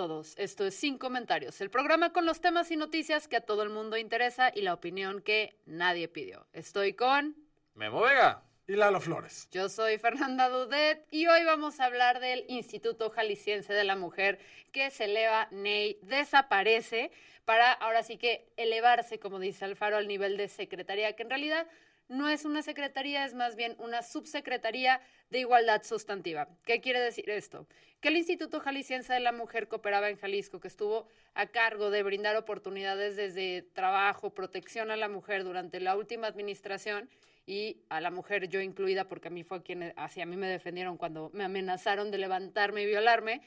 Todos, esto es Sin Comentarios, el programa con los temas y noticias que a todo el mundo interesa y la opinión que nadie pidió. Estoy con... Memo Vega. Y Lalo Flores. Yo soy Fernanda Dudet y hoy vamos a hablar del Instituto Jalisciense de la Mujer que se eleva, Ney, desaparece para ahora sí que elevarse, como dice Alfaro, al nivel de secretaría, que en realidad no es una secretaría, es más bien una subsecretaría de igualdad sustantiva. ¿Qué quiere decir esto? Que el Instituto Jalisciense de la Mujer que operaba en Jalisco, que estuvo a cargo de brindar oportunidades desde trabajo, protección a la mujer durante la última administración, y a la mujer yo incluida, porque a mí fue quien hacia mí me defendieron cuando me amenazaron de levantarme y violarme,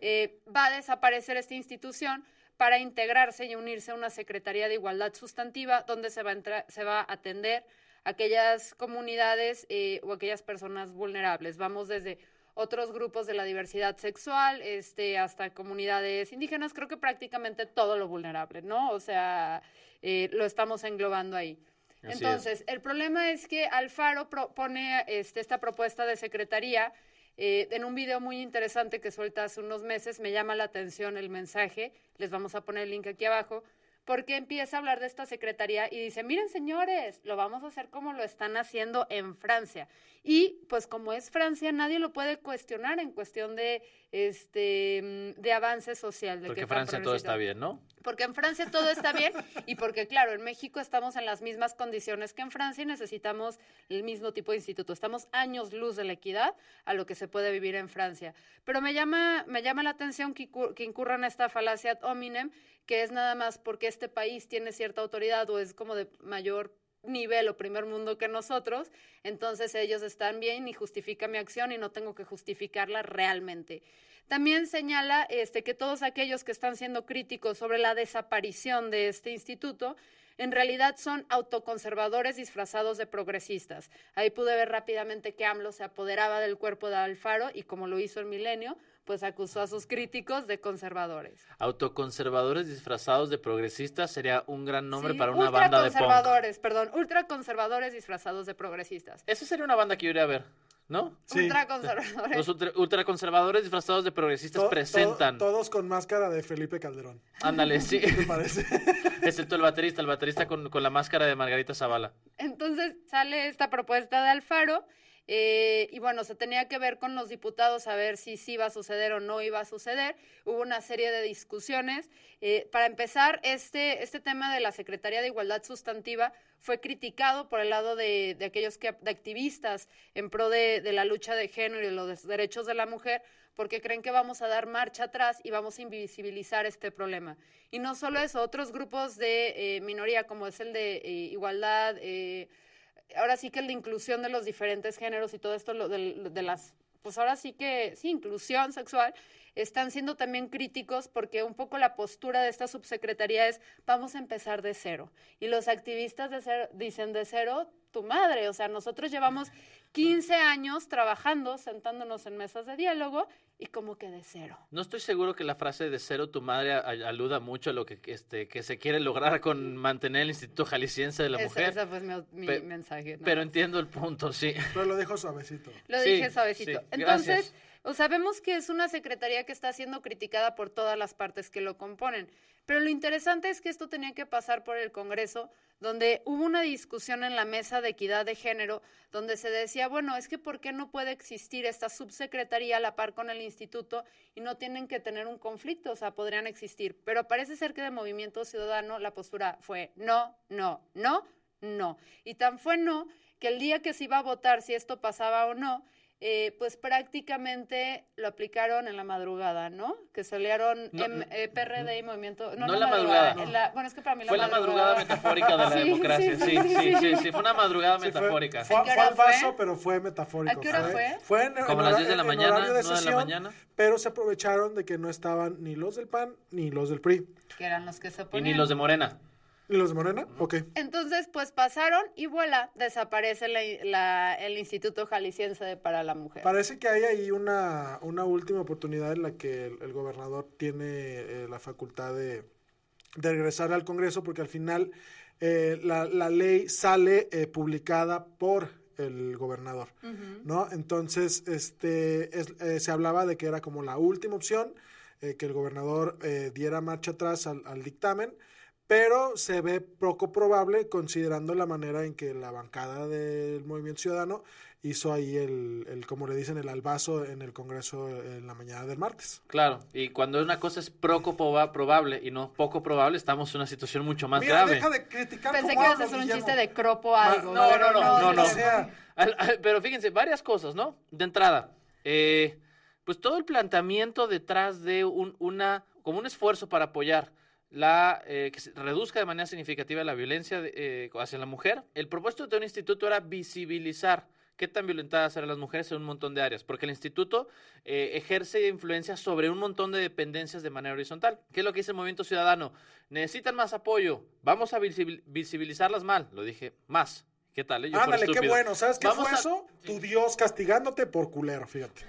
eh, va a desaparecer esta institución para integrarse y unirse a una Secretaría de Igualdad Sustantiva donde se va a, se va a atender aquellas comunidades eh, o aquellas personas vulnerables. Vamos desde otros grupos de la diversidad sexual, este, hasta comunidades indígenas, creo que prácticamente todo lo vulnerable, ¿no? O sea, eh, lo estamos englobando ahí. Así Entonces, el problema es que Alfaro propone este, esta propuesta de secretaría eh, en un video muy interesante que suelta hace unos meses. Me llama la atención el mensaje, les vamos a poner el link aquí abajo, porque empieza a hablar de esta secretaría y dice, miren señores, lo vamos a hacer como lo están haciendo en Francia. Y pues como es Francia, nadie lo puede cuestionar en cuestión de, este, mm, de avance social. De Porque que en Francia todo está bien, ¿no? Porque en Francia todo está bien y porque, claro, en México estamos en las mismas condiciones que en Francia y necesitamos el mismo tipo de instituto. Estamos años luz de la equidad a lo que se puede vivir en Francia. Pero me llama, me llama la atención que, que incurran esta falacia ad hominem, que es nada más porque este país tiene cierta autoridad o es como de mayor nivel o primer mundo que nosotros, entonces ellos están bien y justifica mi acción y no tengo que justificarla realmente. También señala este, que todos aquellos que están siendo críticos sobre la desaparición de este instituto, en realidad son autoconservadores disfrazados de progresistas. Ahí pude ver rápidamente que AMLO se apoderaba del cuerpo de Alfaro y como lo hizo en Milenio, pues acusó a sus críticos de conservadores. Autoconservadores disfrazados de progresistas sería un gran nombre Sí, para una banda de punk. ultraconservadores, perdón, ultraconservadores disfrazados de progresistas. Esa sería una banda que yo iría a ver, ¿no? Sí. Ultraconservadores. Los ultra- ultraconservadores disfrazados de progresistas To- to- presentan. todos con máscara de Felipe Calderón. Ándale, sí. ¿Qué te parece? Excepto el baterista, el baterista con, con la máscara de Margarita Zavala. Entonces sale esta propuesta de Alfaro eh, y bueno, se tenía que ver con los diputados a ver si sí iba a suceder o no iba a suceder. Hubo una serie de discusiones. Eh, para empezar, este, este tema de la Secretaría de Igualdad Sustantiva fue criticado por el lado de, de aquellos que, de activistas en pro de, de la lucha de género y los derechos de la mujer, porque creen que vamos a dar marcha atrás y vamos a invisibilizar este problema. Y no solo eso, otros grupos de eh, minoría, como es el de igualdad, ahora sí que de inclusión de los diferentes géneros y todo esto lo de, de las, pues ahora sí que, sí, inclusión sexual, están siendo también críticos porque un poco la postura de esta subsecretaría es vamos a empezar de cero. Y los activistas de cero, dicen de cero, tu madre, o sea, nosotros llevamos 15 años trabajando, sentándonos en mesas de diálogo y como que de cero. No estoy seguro que la frase de cero tu madre aluda mucho a lo que, este, que se quiere lograr con mantener el Instituto Jalisciense de la Mujer. Ese fue mi, mi Pe- mensaje. nada Pero más. entiendo el punto, sí. Pero lo dejo suavecito. Lo Sí, dije suavecito. sí, Entonces, gracias. O sea, vemos que es una secretaría que está siendo criticada por todas las partes que lo componen. Pero lo interesante es que esto tenía que pasar por el Congreso, donde hubo una discusión en la mesa de equidad de género, donde se decía, bueno, es que ¿por qué no puede existir esta subsecretaría a la par con el instituto y no tienen que tener un conflicto? O sea, podrían existir. Pero parece ser que de Movimiento Ciudadano la postura fue no, no, no, no. Y tan fue no que el día que se iba a votar si esto pasaba o no, eh, pues prácticamente lo aplicaron en la madrugada, ¿no? Que se liaron No, eh, PRD y Movimiento... No, no en la madrugada. en la- bueno, es que para mí Fue la madrugada metafórica de la Sí, democracia. Sí, sí, sí, sí, fue una madrugada fue- metafórica. Fue, ¿A qué fue al paso, fue? pero fue metafórico. ¿A qué hora fue? Fue en, Como en las hora- 10 de la mañana, horario de 9 de la sesión, mañana. Pero se aprovecharon de que no estaban ni los del PAN ni los del PRI. Que eran los que se Y oponían. ni los de Morena. ¿Ni los de Morena? Ok. Entonces, pues pasaron y vuela, desaparece la- la- el Instituto Jalisciense de para la Mujer. Parece que hay ahí una, una última oportunidad en la que el, el gobernador tiene eh, la facultad de, de regresar al Congreso porque al final eh, la, la ley sale eh, publicada por el gobernador, ¿no? Entonces, este, es- eh, se hablaba de que era como la última opción, eh, que el gobernador eh, diera marcha atrás al, al dictamen, pero se ve poco probable considerando la manera en que la bancada del Movimiento Ciudadano hizo ahí el, el como le dicen, el albazo en el Congreso en la mañana del martes. Claro, y cuando una cosa es poco proba- probable y no poco probable, estamos en una situación mucho más Mira, grave. deja de criticar Pensé que ibas a hacer un chiste de cropo algo. no, no, no, no, no. Pero fíjense, varias cosas, ¿no? De entrada, eh, pues todo el planteamiento detrás de un, una, como un esfuerzo para apoyar la eh, que se reduzca de manera significativa la violencia de- eh, hacia la mujer. El propósito de un instituto era visibilizar qué tan violentadas eran las mujeres en un montón de áreas, porque el instituto eh, ejerce influencia sobre un montón de dependencias de manera horizontal. ¿Qué es lo que dice el Movimiento Ciudadano? Necesitan más apoyo, vamos a visibil- visibilizarlas mal, lo dije más. ¿Qué tal? eh? Yo ándale, qué bueno. ¿Sabes qué Vamos fue a- eso? Tu Dios castigándote por culero, fíjate.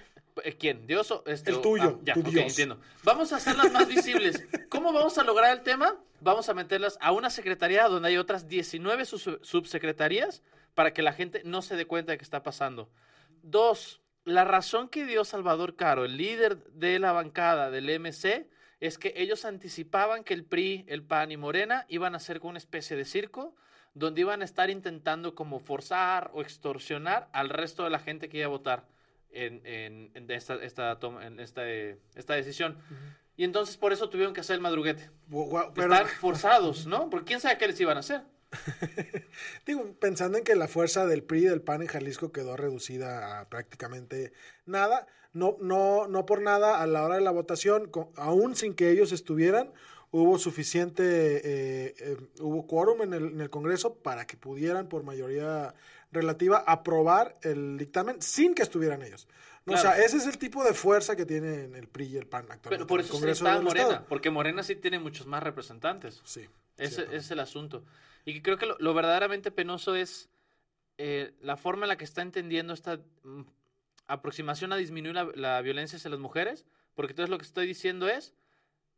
Eh, ¿Quién? ¿Dios o este? El tuyo, ah, ya, tu Dios. entiendo. Vamos a hacerlas más visibles. ¿Cómo vamos a lograr el tema? Vamos a meterlas a una secretaría donde hay otras 19 sus- subsecretarías para que la gente no se dé cuenta de que está pasando. Dos, la razón que dio Salvador Caro, el líder de la bancada del MC, es que ellos anticipaban que el PRI, el PAN y Morena iban a ser como una especie de circo donde iban a estar intentando como forzar o extorsionar al resto de la gente que iba a votar en, en- en esta, esta, toma- en esta, esta decisión. Y entonces por eso tuvieron que hacer el madruguete. Pero Están forzados, ¿no? Porque quién sabe qué les iban a hacer. digo, pensando en que la fuerza del PRI y del PAN en Jalisco quedó reducida a prácticamente nada, no, no, no por nada a la hora de la votación, co- aún sin que ellos estuvieran, hubo suficiente, eh, eh, hubo quórum en el, en el Congreso para que pudieran por mayoría relativa aprobar el dictamen sin que estuvieran ellos. No, O Claro. sea, ese es el tipo de fuerza que tienen el PRI y el PAN actualmente. Pero por el eso necesitaba del Morena, Estado. porque Morena sí tiene muchos más representantes. Sí. Ese es el asunto. Y creo que lo, lo verdaderamente penoso es eh, la forma en la que está entendiendo esta mm, aproximación a disminuir la, la violencia hacia las mujeres, porque entonces lo que estoy diciendo es,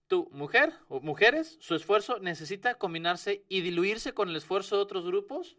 tú, mujer o mujeres, su esfuerzo necesita combinarse y diluirse con el esfuerzo de otros grupos.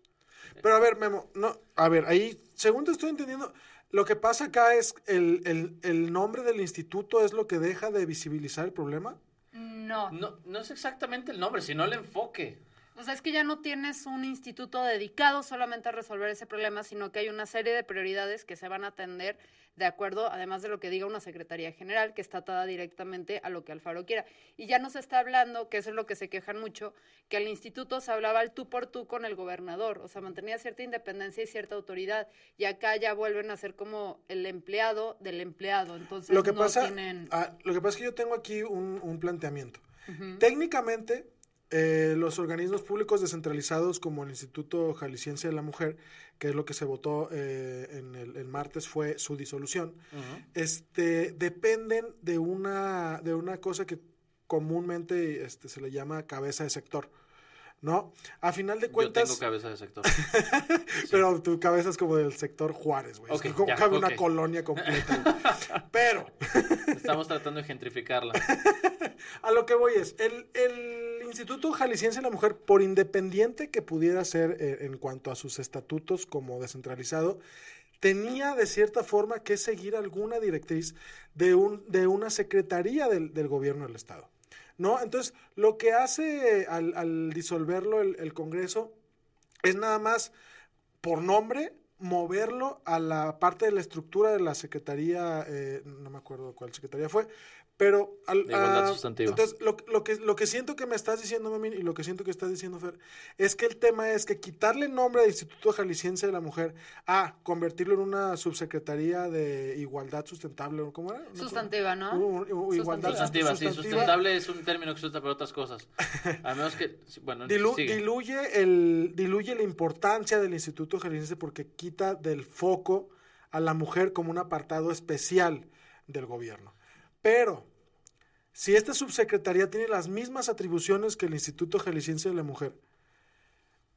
Pero a ver, Memo, no, a ver, ahí, según te estoy entendiendo, lo que pasa acá es el, el, el nombre del instituto es lo que deja de visibilizar el problema. No. No, no es exactamente el nombre, sino el enfoque. O sea, es que ya no tienes un instituto dedicado solamente a resolver ese problema, sino que hay una serie de prioridades que se van a atender de acuerdo, además de lo que diga una Secretaría General, que está atada directamente a lo que Alfaro quiera. Y ya no se está hablando, que eso es lo que se quejan mucho, que el instituto se hablaba al tú por tú con el gobernador, o sea, mantenía cierta independencia y cierta autoridad, y acá ya vuelven a ser como el empleado del empleado, entonces Lo que, no pasa, tienen... ah, lo que pasa es que yo tengo aquí un, un planteamiento. Técnicamente, eh, los organismos públicos descentralizados como el Instituto Jalisciense de la Mujer, que es lo que se votó eh, en el en martes, fue su disolución, este, dependen de una, de una cosa que comúnmente este, se le llama cabeza de sector. ¿No? A final de Yo cuentas. tengo cabeza de sector. Pero tu cabeza es como del sector Juárez, güey. Es Ok, como ya, cabe una colonia completa. Pero, Estamos tratando de gentrificarla. a lo que voy es, el, el Instituto Jalisciense de la Mujer, por independiente que pudiera ser eh, en cuanto a sus estatutos como descentralizado, tenía de cierta forma que seguir alguna directriz de, un, de una secretaría del, del gobierno del Estado. ¿No? Entonces, lo que hace al, al disolverlo el Congreso es nada más por nombre moverlo a la parte de la estructura de la Secretaría, eh, no me acuerdo cuál Secretaría fue, pero... Al, De igualdad ah, sustantiva. Entonces, lo, lo que, lo que siento que me estás diciendo, Memín, y lo que siento que estás diciendo, Fer, es que el tema es que quitarle el nombre del Instituto Jalisciense de la Mujer a convertirlo en una subsecretaría de igualdad sustentable, ¿o ¿cómo era? No. Sustantiva, ¿no? U- u- igualdad Sustantiva, sí, sustantiva. sustentable es un término que se usa para otras cosas. A menos que, sí, bueno, Dilu- sigue. diluye, el, diluye la importancia del Instituto Jalisciense porque quita del foco a la mujer como un apartado especial del gobierno. Pero, si esta subsecretaría tiene las mismas atribuciones que el Instituto Jalisciense de la Mujer,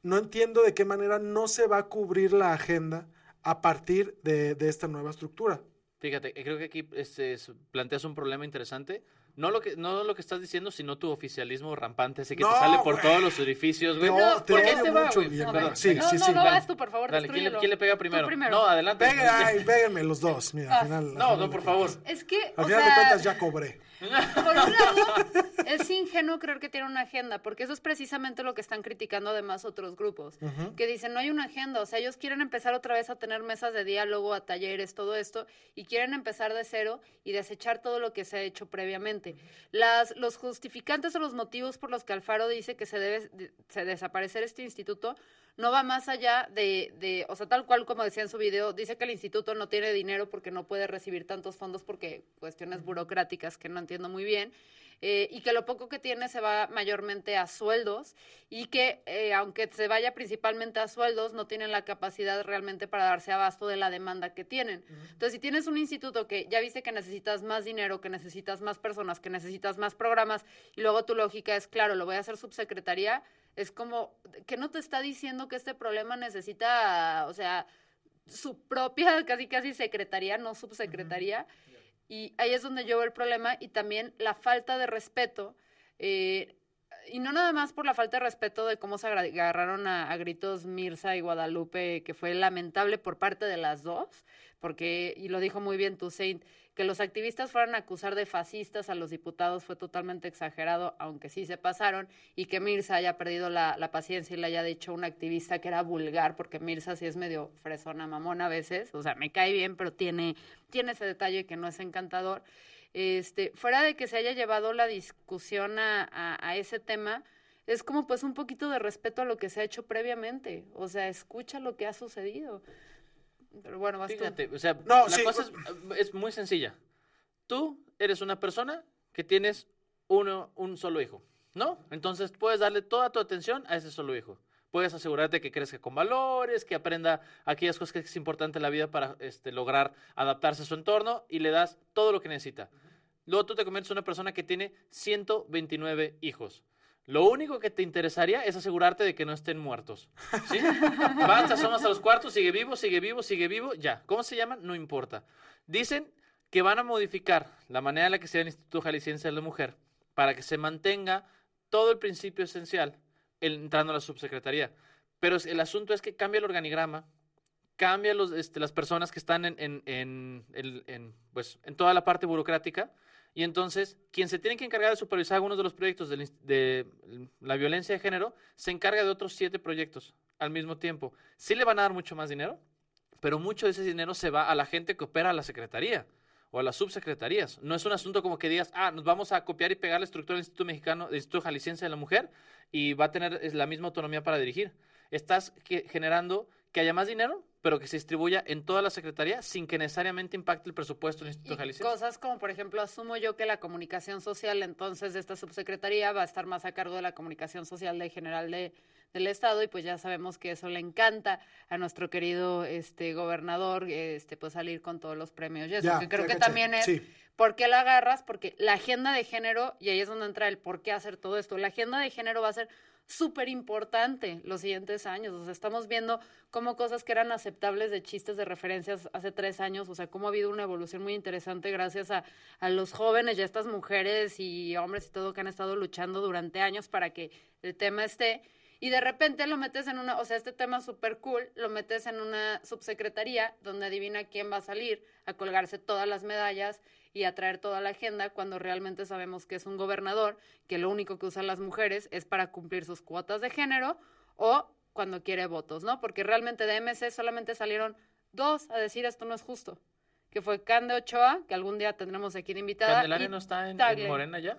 no entiendo de qué manera no se va a cubrir la agenda a partir de, de esta nueva estructura. Fíjate, eh, creo que aquí este, es- planteas un problema interesante. No lo que no lo que estás diciendo, sino tu oficialismo rampante, ese que No, te sale por todos los edificios, güey. No, No, te odio te va, mucho, bien, No, ¿verdad? no, Sí, no, sí, no, sí. no, vas tú, por favor, Dale, ¿quién le, destrúyelo. quién le pega primero? primero. No, adelante. Ay, péguenme los dos. Mira, al Ah, final. al No, final no, por favor. Es que, Al o final sea, de cuentas ya cobré. por un lado, es ingenuo creer que tiene una agenda, porque eso es precisamente lo que están criticando además otros grupos, que dicen no hay una agenda, o sea, ellos quieren empezar otra vez a tener mesas de diálogo, a talleres, todo esto, y quieren empezar de cero y desechar todo lo que se ha hecho previamente. Los justificantes o los motivos por los que Alfaro dice que se debe de- se desaparecer este instituto no va más allá de, de, o sea, tal cual como decía en su video, dice que el instituto no tiene dinero porque no puede recibir tantos fondos porque cuestiones burocráticas que no entiendo muy bien, eh, y que lo poco que tiene se va mayormente a sueldos y que eh, aunque se vaya principalmente a sueldos, no tienen la capacidad realmente para darse abasto de la demanda que tienen. Entonces, si tienes un instituto que ya viste que necesitas más dinero, que necesitas más personas, que necesitas más programas, y luego tu lógica es, claro, lo voy a hacer subsecretaría, es como que no te está diciendo que este problema necesita, o sea, su propia casi casi secretaría, no subsecretaría. Y ahí es donde yo veo el problema y también la falta de respeto. eh, y no nada más por la falta de respeto de cómo se agarraron a, gritos Mirza y Guadalupe, que fue lamentable por parte de las dos, porque, y lo dijo muy bien Toussaint, que los activistas fueran a acusar de fascistas a los diputados fue totalmente exagerado, aunque sí se pasaron, y que Mirza haya perdido la, la paciencia y le haya dicho a un activista que era vulgar, porque Mirza sí es medio fresona, mamona a veces, o sea, me cae bien, pero tiene, tiene ese detalle que no es encantador. Este, fuera de que se haya llevado la discusión a, a- a ese tema, es como pues un poquito de respeto a lo que se ha hecho previamente, o sea, escucha lo que ha sucedido. Pero bueno, vas tú. Fíjate, o sea, No, la sí, cosa es, es muy sencilla. Tú eres una persona que tienes uno, un solo hijo, ¿no? Entonces puedes darle toda tu atención a ese solo hijo. Puedes asegurarte que crezca con valores, que aprenda aquellas cosas que es importante en la vida para este, lograr adaptarse a su entorno y le das todo lo que necesita. Luego tú te conviertes en una persona que tiene 129 hijos. Lo único que te interesaría es asegurarte de que no estén muertos. ¿Sí? Vas, asomas a los cuartos, sigue vivo, sigue vivo, sigue vivo, ya. ¿Cómo se llaman? No importa. Dicen que van a modificar la manera en la que sea el Instituto Jalisciense de la Mujer para que se mantenga todo el principio esencial entrando a la subsecretaría. Pero el asunto es que cambia el organigrama, cambia los, este, las personas que están en, en, en, pues, en toda la parte burocrática. Y entonces, quien se tiene que encargar de supervisar algunos de los proyectos de, la violencia de género, se encarga de otros siete proyectos al mismo tiempo. Sí le van a dar mucho más dinero, pero mucho de ese dinero se va a la gente que opera a la secretaría o a las subsecretarías. No es un asunto como que digas, ah, nos vamos a copiar y pegar la estructura del Instituto Mexicano, del Instituto Jalisciense de la Mujer y va a tener la misma autonomía para dirigir. Estás generando que haya más dinero, pero que se distribuya en toda la secretaría sin que necesariamente impacte el presupuesto del Instituto Y Jalisciense. cosas como, por ejemplo, asumo yo que la comunicación social, entonces, de esta subsecretaría va a estar más a cargo de la comunicación social de general de, del Estado, y pues ya sabemos que eso le encanta a nuestro querido este gobernador, este pues salir con todos los premios. Y eso, Ya, que creo que caché, también es sí. ¿Por qué la agarras? Porque la agenda de género, y ahí es donde entra el por qué hacer todo esto, la agenda de género va a ser súper importante los siguientes años. O sea, estamos viendo cómo cosas que eran aceptables de chistes, de referencias hace tres años, o sea, cómo ha habido una evolución muy interesante gracias a, a los jóvenes y a estas mujeres y hombres y todo que han estado luchando durante años para que el tema esté. Y de repente lo metes en una, o sea, este tema súper cool, lo metes en una subsecretaría donde adivina quién va a salir a colgarse todas las medallas y a traer toda la agenda cuando realmente sabemos que es un gobernador que lo único que usan las mujeres es para cumplir sus cuotas de género o cuando quiere votos, ¿no? Porque realmente de MC solamente salieron dos a decir esto no es justo, que fue Cande Ochoa, que algún día tendremos aquí de invitada. ¿Candelaria no está en. Morena ya?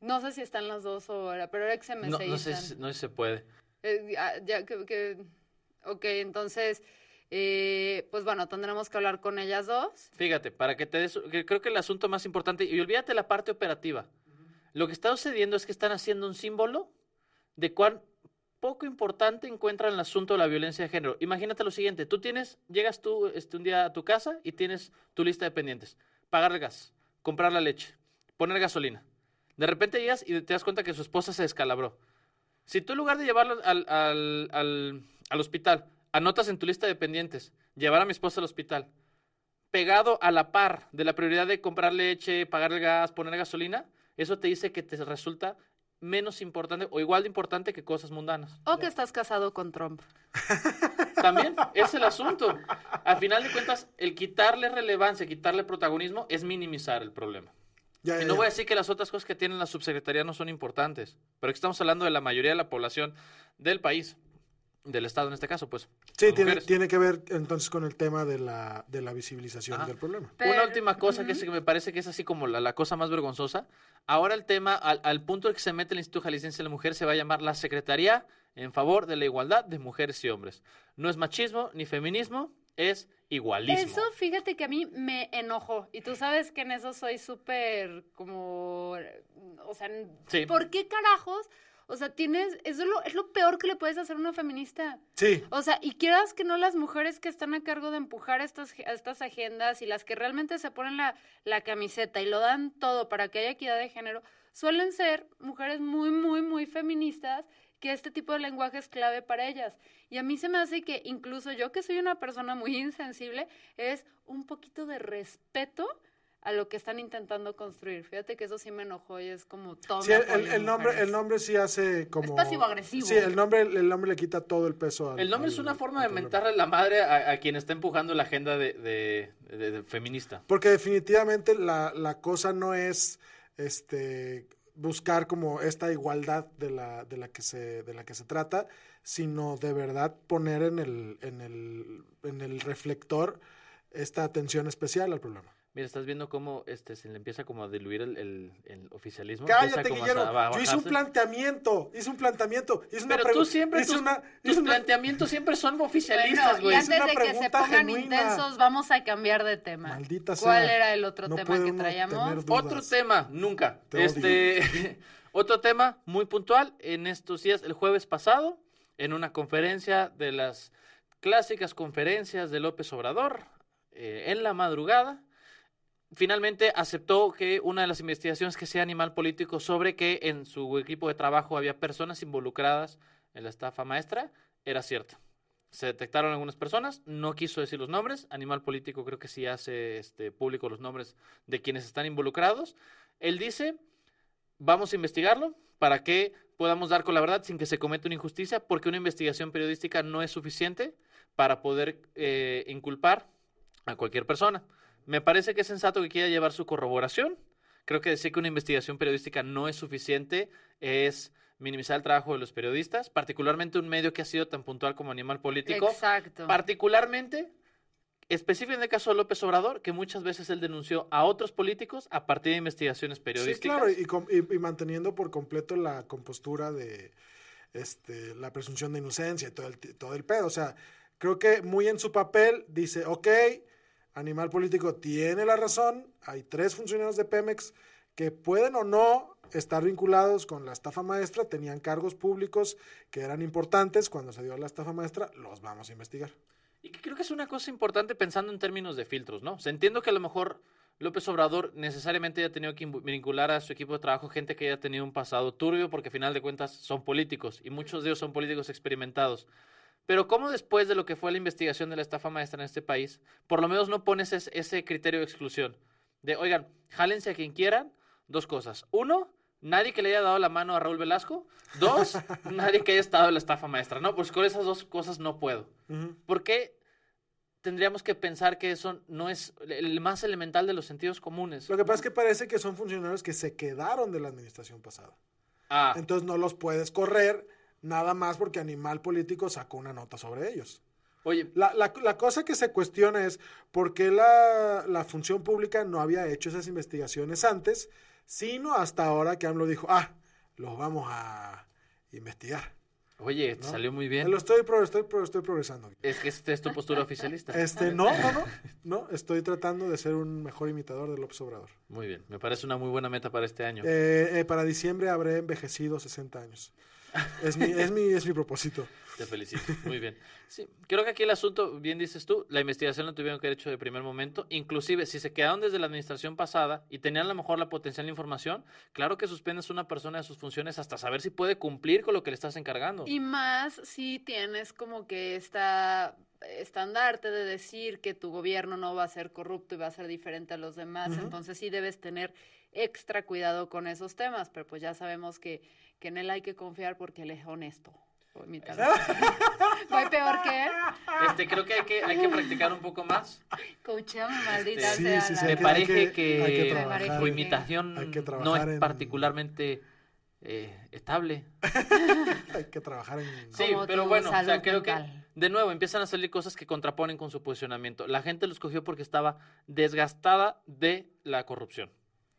No sé si están las dos o era, pero ex MC. No, no sé, si- no se puede. Eh, ya que, que- ok, entonces, eh, pues bueno, tendremos que hablar con ellas dos. Fíjate, para que te des, que creo que el asunto más importante, y olvídate la parte operativa, lo que está sucediendo es que están haciendo un símbolo de cuán poco importante encuentran el asunto de la violencia de género. Imagínate lo siguiente, tú tienes, llegas tú este, un día a tu casa y tienes tu lista de pendientes, pagar el gas, comprar la leche, poner gasolina. De repente llegas y te das cuenta que su esposa se descalabró. Si tú en lugar de llevarlo al, al- al- al hospital, anotas en tu lista de pendientes, llevar a mi esposa al hospital, pegado a la par de la prioridad de comprar leche, pagar el gas, poner gasolina, eso te dice que te resulta menos importante o igual de importante que cosas mundanas. O que estás casado con Trump. También es el asunto. Al final de cuentas, el quitarle relevancia, quitarle protagonismo es minimizar el problema. Ya, Y no ya. voy a decir que las otras cosas que tienen la subsecretaría no son importantes, pero aquí estamos hablando de la mayoría de la población del país, del Estado en este caso, pues. Sí, tiene, tiene que ver entonces con el tema de la, de la visibilización Ajá. del problema. Pero- Una última cosa que, es- que me parece que es así como la, la cosa más vergonzosa. Ahora el tema, al, al punto de que se mete el Instituto Jalisciense de la Mujer, se va a llamar la Secretaría en favor de la igualdad de mujeres y hombres. No es machismo ni feminismo, es igualismo. Eso, fíjate que a mí me enojó. Y tú sabes que en eso soy súper como. O sea, Sí. ¿por qué carajos? O sea, tienes. Eso es lo, es lo peor que le puedes hacer a una feminista. Sí, O sea, y quieras que no las mujeres que están a cargo de empujar estas, estas agendas y las que realmente se ponen la, la camiseta y lo dan todo para que haya equidad de género, suelen ser mujeres muy, muy, muy feministas que este tipo de lenguaje es clave para ellas. Y a mí se me hace que incluso yo que soy una persona muy insensible, es un poquito de respeto a lo que están intentando construir. Fíjate que eso sí me enojó y es como todo. sí, el, nombre, el nombre sí hace como... pasivo-agresivo. Sí, el nombre, el nombre le quita todo el peso al El nombre es una forma de mentarle la madre a, a quien está empujando la agenda de, de- de- de feminista. Porque definitivamente la, la cosa no es este buscar como esta igualdad de la, de la que se, de la que se trata, sino de verdad poner en el, en el, en el reflector esta atención especial al problema. Mira, estás viendo cómo este, se le empieza como a diluir el, el- el oficialismo. Cállate, a Guillermo. a Yo hice un planteamiento, hice un planteamiento, hice una Pero tú siempre, hice tus, una- tus hice una- planteamientos siempre son oficialistas, güey. Es antes de que se pongan genuina. intensos, vamos a cambiar de tema. Maldita ¿Cuál sea. era el otro No tema puede que uno traíamos? tener dudas. Otro tema, nunca. Te Este, otro tema muy puntual en estos días, el jueves pasado, en una conferencia de las clásicas conferencias de López Obrador, eh, en la madrugada, finalmente aceptó que una de las investigaciones que sea animal político sobre que en su equipo de trabajo había personas involucradas en la estafa maestra era cierta. Se detectaron algunas personas, no quiso decir los nombres, Animal Político creo que sí hace este, público los nombres de quienes están involucrados. Él dice, vamos a investigarlo para que podamos dar con la verdad sin que se cometa una injusticia, porque una investigación periodística no es suficiente para poder eh, inculpar a cualquier persona. Me parece que es sensato que quiera llevar su corroboración. Creo que decir que una investigación periodística no es suficiente es minimizar el trabajo de los periodistas, particularmente un medio que ha sido tan puntual como Animal Político. Exacto. Particularmente, específicamente en el caso de López Obrador, que muchas veces él denunció a otros políticos a partir de investigaciones Sí, periodísticas. claro, y, com- y- y manteniendo por completo la compostura de este, la presunción de inocencia y todo el, todo el pedo. O sea, creo que muy en su papel dice, ok, Animal Político tiene la razón, hay tres funcionarios de Pemex que pueden o no estar vinculados con la estafa maestra, tenían cargos públicos que eran importantes cuando se dio la estafa maestra, los vamos a investigar. Y creo que es una cosa importante pensando en términos de filtros, ¿no? O sea, entiendo que a lo mejor López Obrador necesariamente haya tenido que vincular a su equipo de trabajo gente que haya tenido un pasado turbio, porque al final de cuentas son políticos y muchos de ellos son políticos experimentados. Pero ¿cómo después de lo que fue la investigación de la estafa maestra en este país, por lo menos no pones es- ese criterio de exclusión? De, oigan, jálense a quien quieran, dos cosas. Uno, nadie que le haya dado la mano a Raúl Velasco. Dos, nadie que haya estado en la estafa maestra. No, pues con esas dos cosas no puedo. ¿Por qué tendríamos que pensar que eso no es el más elemental de los sentidos comunes? Lo que pasa es que parece que son funcionarios que se quedaron de la administración pasada. Ah, Entonces no los puedes correr nada más porque Animal Político sacó una nota sobre ellos. oye, La, la- la cosa que se cuestiona es por qué la, la función pública no había hecho esas investigaciones antes, sino hasta ahora que AMLO dijo, ah, los vamos a investigar. oye, salió muy bien. Lo estoy, pro- estoy, pro- estoy progresando. Es que esta es tu postura oficialista. Este, no, no, no, no, estoy tratando de ser un mejor imitador de López Obrador. Muy bien, me parece una muy buena meta para este año. Eh, eh, para diciembre habré envejecido 60 años. Es mi, es mi, es mi propósito. Te felicito, muy bien. Sí, creo que aquí el asunto, bien dices tú, la investigación la tuvieron que haber hecho de primer momento. Inclusive, si se quedaron desde la administración pasada y tenían a lo mejor la potencial información, claro que suspendes a una persona de sus funciones hasta saber si puede cumplir con lo que le estás encargando. Y más si tienes como que esta estandarte de decir que tu gobierno no va a ser corrupto y va a ser diferente a los demás, entonces sí debes tener extra cuidado con esos temas, pero pues ya sabemos que, que en él hay que confiar porque él es honesto. Voy imitando. Voy peor que él. Este, creo que hay que, hay que practicar un poco más. Coacheame, maldita Este, Sí, sea. sí, sí, Me hay que- parece hay que- que, hay que trabajar. tu imitación hay que no es en- particularmente eh, estable. Hay que trabajar en... Sí, Como pero bueno, o sea, creo que de nuevo empiezan a salir cosas que contraponen con su posicionamiento. La gente lo escogió porque estaba desgastada de la corrupción.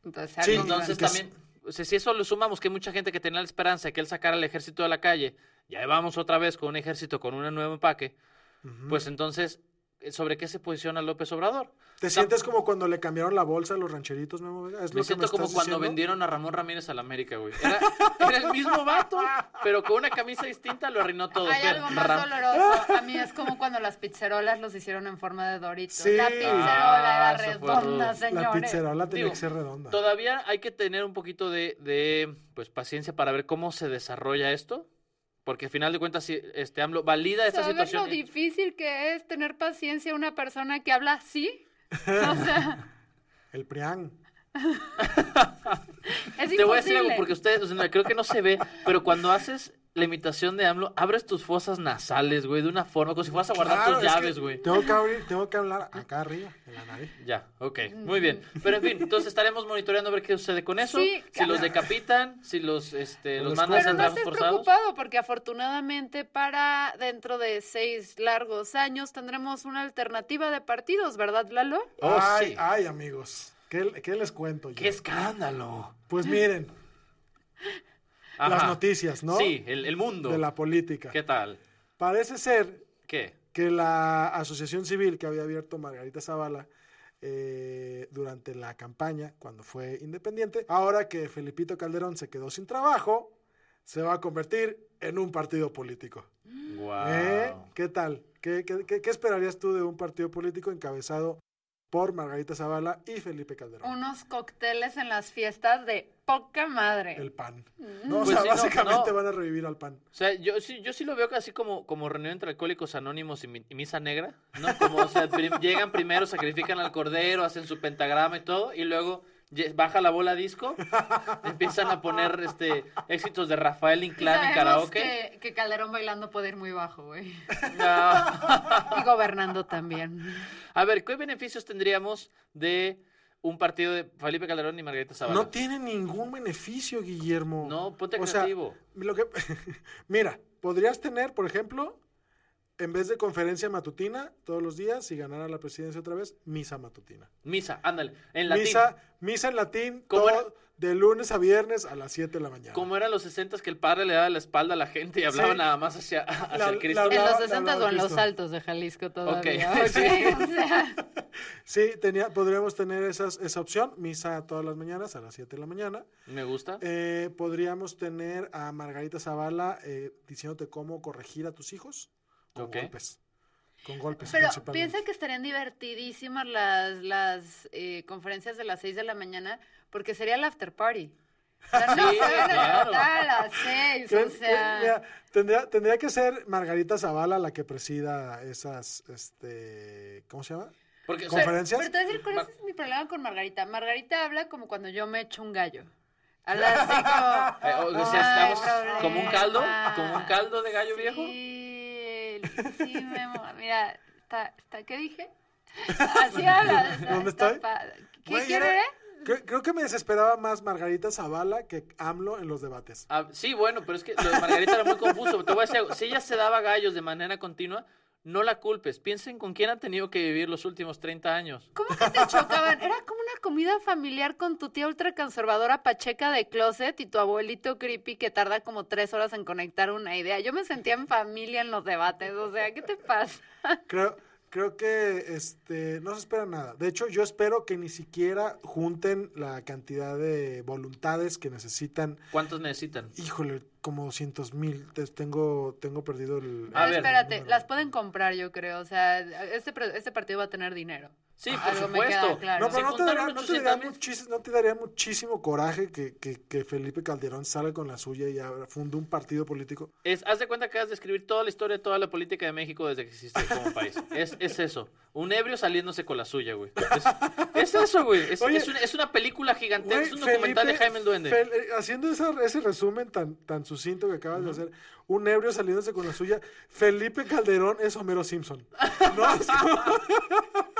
Entonces, Sí, Entonces también, o sea, si eso lo sumamos que hay mucha gente que tenía la esperanza de que él sacara el ejército de la calle, ya vamos otra vez con un ejército con un nuevo empaque, pues entonces, ¿sobre qué se posiciona López Obrador? ¿Te sientes como cuando le cambiaron la bolsa a los rancheritos, Memo Vega? ¿Es Me lo que siento me como estás cuando diciendo? vendieron a Ramón Ramírez al América, güey. Era, era el mismo vato, pero con una camisa distinta lo arruinó todo. Hay algo más Ram- doloroso. A mí es como cuando las pizzerolas los hicieron en forma de dorito. Sí. La Ah, pizzerola eso era redonda, rudo. La señores. pizzerola tenía Digo, que ser redonda. Todavía hay que tener un poquito de, de, pues, paciencia para ver cómo se desarrolla esto. Porque al final de cuentas, si este AMLO valida esta ¿Sabes lo situación. difícil que es tener paciencia a una persona que habla así? O sea, El Prián. es Te voy a decir algo porque ustedes, o sea, creo que no se ve, pero cuando haces la imitación de AMLO, abres tus fosas nasales, güey, de una forma, como si fueras a guardar Claro, tus llaves, güey. Tengo que abrir, tengo que hablar acá arriba, en la nariz. Ya, ok, muy bien. Pero en fin, entonces estaremos monitoreando a ver qué sucede con eso. Sí, si los decapitan, si los, este, los Los mandan a hacer no trabajos estés forzados. preocupado porque afortunadamente para dentro de seis largos años tendremos una alternativa de partidos, ¿verdad, Lalo? Oh, ay, sí. ay, amigos. ¿Qué, qué les cuento yo? ¡Qué escándalo! Pues miren, las noticias, ¿no? Sí, el, el mundo. De la política. ¿Qué tal? Parece ser ¿Qué? que la asociación civil que había abierto Margarita Zavala eh, durante la campaña, cuando fue independiente, ahora que Felipito Calderón se quedó sin trabajo, se va a convertir en un partido político. Wow. ¿Eh? ¿Qué tal? ¿Qué, qué, qué- qué esperarías tú de un partido político encabezado por Margarita Zavala y Felipe Calderón? Unos cócteles en las fiestas de poca madre. El PAN. No, o Pues sea, sí, básicamente no. van a revivir al PAN. O sea, yo sí, yo sí lo veo casi como, como reunión entre alcohólicos anónimos y, mi- y misa negra, ¿no? Como, o sea, llegan primero, sacrifican al cordero, hacen su pentagrama y todo, y luego baja la bola disco, empiezan a poner este éxitos de Rafael Inclán y sabemos karaoke. que, que Calderón bailando puede ir muy bajo, güey. No. Y gobernando también. A ver, ¿qué beneficios tendríamos de un partido de Felipe Calderón y Margarita Zavala? No tiene ningún beneficio, Guillermo. No, ponte O sea, lo que, mira, podrías tener, por ejemplo, en vez de conferencia matutina todos los días, si ganara la presidencia otra vez, misa matutina. Misa, ándale, en latín. Misa, misa en latín, ¿Cómo todo-? De lunes a viernes a las 7 de la mañana. Como eran los 60 que el padre le daba la espalda a la gente y hablaba Sí. nada más hacia, hacia La- el Cristo. la- En los Hablaba- 60 hablaba o en los altos de Jalisco todavía. Ok, ok, sí. o sea, Sí, tenía, podríamos tener esas, esa opción, misa todas las mañanas a las 7 de la mañana. Me gusta. Eh, podríamos tener a Margarita Zavala eh, diciéndote cómo corregir a tus hijos con Ok. golpes. Con golpes. Pero piensa que estarían divertidísimas las, las eh, conferencias de las 6 de la mañana porque sería el after party. O sea, no Sí, se van a claro. a las 6, ¿Creen- o sea... mira, tendría, tendría que ser Margarita Zavala la que presida esas, este, ¿cómo se llama? Porque, o sea, conferencias. Pero te voy a decir cuál es mi problema con Margarita. Margarita habla como cuando yo me echo un gallo. Habla así como. Eh, o "No sea, estamos como un caldo, problema". como un caldo de gallo viejo. Sí, sí, Memo. Mira, está, está, ¿qué dije? Así habla. ¿Dónde está estoy? pa- ¿Qué quiere? Creo, creo que me desesperaba más Margarita Zavala que AMLO en los debates. Ah, sí, bueno, pero es que lo de Margarita era muy confuso. Te voy a decir algo. Si ella se daba gallos de manera continua, no la culpes. Piensen con quién ha tenido que vivir los últimos 30 años. ¿Cómo que te chocaban? Era como una comida familiar con tu tía ultraconservadora pacheca de closet y tu abuelito creepy que tarda como tres horas en conectar una idea. Yo me sentía en familia en los debates, o sea, ¿qué te pasa? Creo, creo que este no se espera nada. De hecho, yo espero que ni siquiera junten la cantidad de voluntades que necesitan. ¿Cuántos necesitan? Híjole, como 200 mil. Tengo, tengo perdido el. A ver. espérate, número. las pueden comprar, yo creo. O sea, este, este partido va a tener dinero. Sí, por Algo supuesto. claro. No, pero no te, daría, no, te 800 daría mil. muchis- no te daría muchísimo coraje que, que- que Felipe Calderón salga con la suya y funde un partido político. Es, haz de cuenta que has de escribir toda la historia de toda la política de México desde que existe como país. Es, es eso. Un ebrio saliéndose con la suya, güey. Es, es eso, güey. Es, Oye, es una, es una película gigante. Güey, es un documental de Felipe- Jaime el Duende. Fel- eh, haciendo esa- ese resumen tan, tan sucinto que acabas de hacer, un ebrio saliéndose con la suya, Felipe Calderón es Homero Simpson. ¿No?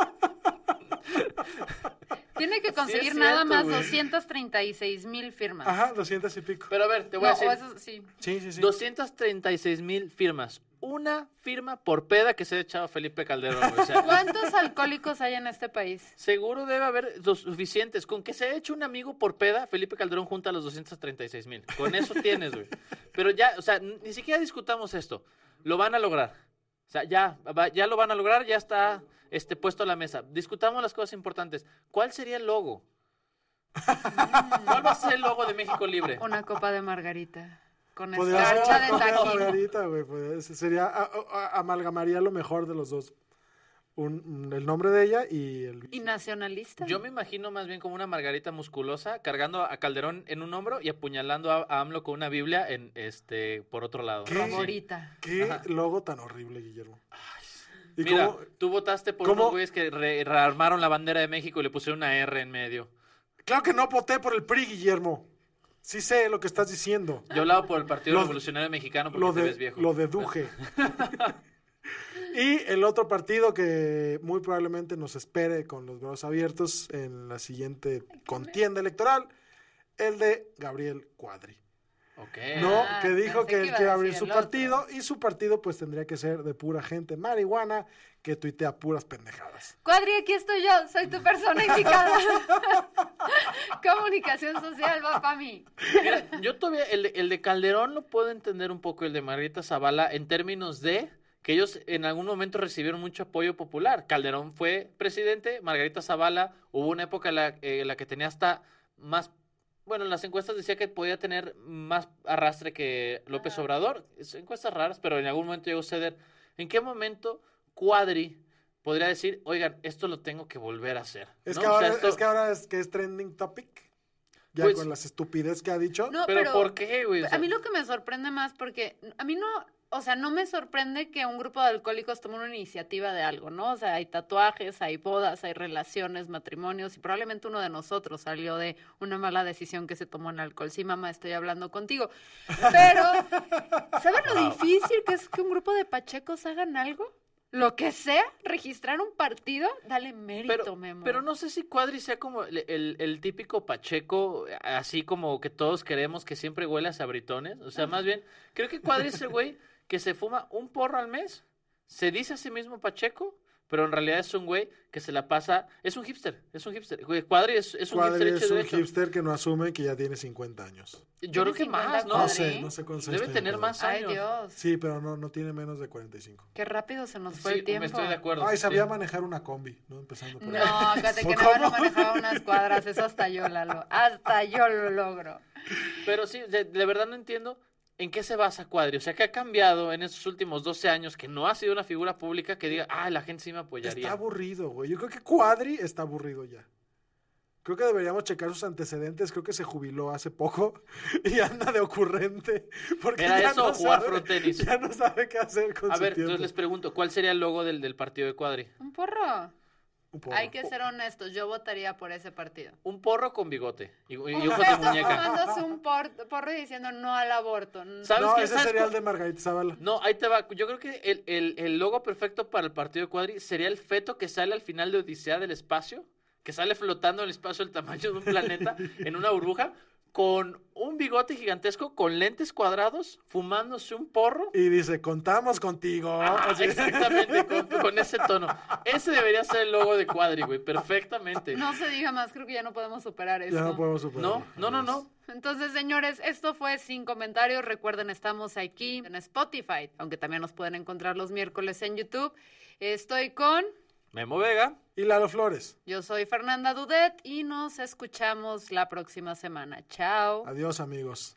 Tiene que conseguir cierto, nada más güey. 236 mil firmas. Ajá, 200 y pico. Pero a ver, te voy No, a decir. eso sí. Sí, sí, sí. 236 mil firmas. Una firma por peda que se ha echado Felipe Calderón. güey. O sea, ¿Cuántos alcohólicos hay en este país? seguro debe haber los suficientes. Con que se haya hecho un amigo por peda, Felipe Calderón junta los 236 mil. Con eso tienes, güey. Pero ya, o sea, ni siquiera discutamos esto. Lo van a lograr. O sea, ya, va- ya lo van a lograr, ya está este, puesto a la mesa. Discutamos las cosas importantes. ¿Cuál sería el logo? ¿Cuál va a ser el logo de México Libre? Una copa de margarita. Con escarcha una de. Margarita, güey, pues, sería, a- a- amalgamaría lo mejor de los dos. Un- un- el nombre de ella y el... ¿Y nacionalista? Yo me imagino más bien como una margarita musculosa cargando a Calderón en un hombro y apuñalando a, a AMLO con una Biblia en este por otro lado. ¿Qué? Favorita. Qué Ajá. logo tan horrible, Guillermo. ¿Y Mira, cómo- tú votaste por cómo- unos güeyes que re- rearmaron la bandera de México y le pusieron una R en medio. Claro que no voté por el PRI, Guillermo. Sí sé lo que estás diciendo. Yo hablaba por el Partido Lo- Revolucionario Mexicano porque Lo te ves viejo. lo deduje. y el otro partido que muy probablemente nos espere con los brazos abiertos en la siguiente contienda electoral, el de Gabriel Cuadri. No, Ah, que dijo pensé que él quiere abrir su otro. partido y su partido pues tendría que ser de pura gente marihuana que tuitea puras pendejadas. Cuadri, aquí estoy yo, soy tu persona indicada. Comunicación social va para mí. Mira, yo todavía, el de, el de Calderón lo puedo entender un poco, el de Margarita Zavala, en términos de que ellos en algún momento recibieron mucho apoyo popular. Calderón fue presidente, Margarita Zavala, hubo una época en la, eh, en la que tenía hasta más, bueno, en las encuestas decía que podía tener más arrastre que López Obrador. Es encuestas raras, pero en algún momento llegó a ceder. ¿En qué momento Cuadri podría decir, oigan, esto lo tengo que volver a hacer? Es, ¿no? que, O sea, ahora, esto- es que ahora es que es trending topic. Ya Pues- con las estupidez que ha dicho. No, pero, pero, ¿por qué, güey? O a mí lo que me sorprende más, porque a mí no, o sea, no me sorprende que un grupo de alcohólicos tome una iniciativa de algo, ¿no? O sea, hay tatuajes, hay bodas, hay relaciones, matrimonios, y probablemente uno de nosotros salió de una mala decisión que se tomó en alcohol. Sí, mamá, estoy hablando contigo. Pero, ¿saben lo difícil que es que un grupo de pachecos hagan algo? Lo que sea, registrar un partido, dale mérito, pero, Memo. pero no sé si Cuadri sea como el, el- el típico Pacheco, así como que todos queremos que siempre huele a sabritones. O sea, más bien, creo que Cuadri es el güey que se fuma un porro al mes, se dice a sí mismo Pacheco, pero en realidad es un güey que se la pasa. Es un hipster, es un hipster. Güey, Cuadri es, es un Cuadri hipster hecho es un derecho. hipster que no asume que ya tiene 50 años. Yo creo que ¿Tiene más, 50 ¿no? No sé, no sé cuántos años Debe tener más Ay, años. Dios. Sí, pero no, no tiene menos de 45. Qué rápido se nos fue Sí, el tiempo. me estoy de acuerdo. Ay, sabía sí. manejar una combi, ¿no? Empezando por No, ahí. fíjate que no, no manejaba unas cuadras, eso hasta yo, Lalo. Hasta yo lo logro. Pero sí, de, de verdad no entiendo en qué se basa Cuadri. O sea, que ha cambiado en estos últimos 12 años que no ha sido una figura pública que diga, ah, la gente sí me apoyaría. Está aburrido, güey. Yo creo que Cuadri está aburrido ya. Creo que deberíamos checar sus antecedentes. Creo que se jubiló hace poco y anda de ocurrente. Porque Era ya eso no jugar sabe- frontenis. Ya no sabe qué hacer con A su ver, tiempo. entonces les pregunto, ¿cuál sería el logo del, del partido de Cuadri? Un porro. Un porro. Hay que ser honestos, yo votaría por ese partido. Un porro con bigote y, y Un ojos de muñeca. un por- porro y diciendo no al aborto. ¿Sabes No, qué? ese ¿Sabes sería el de Margarita Zavala. No, ahí te va. Yo creo que el, el- el logo perfecto para el partido de Cuadri sería el feto que sale al final de Odisea del espacio, que sale flotando en el espacio del tamaño de un planeta en una burbuja, con un bigote gigantesco, con lentes cuadrados, fumándose un porro. Y dice, contamos contigo. Ah, exactamente, con, con ese tono. Ese debería ser el logo de Cuadri, güey, perfectamente. No se diga más, creo que ya no podemos superar esto. Ya no podemos superar. No, no, no, no. Entonces, señores, esto fue Sin Comentarios. Recuerden, estamos aquí en Spotify, aunque también nos pueden encontrar los miércoles en YouTube. Estoy con... Memo Vega. Y Lalo Flores. Yo soy Fernanda Dudet y nos escuchamos la próxima semana. Chao. Adiós, amigos.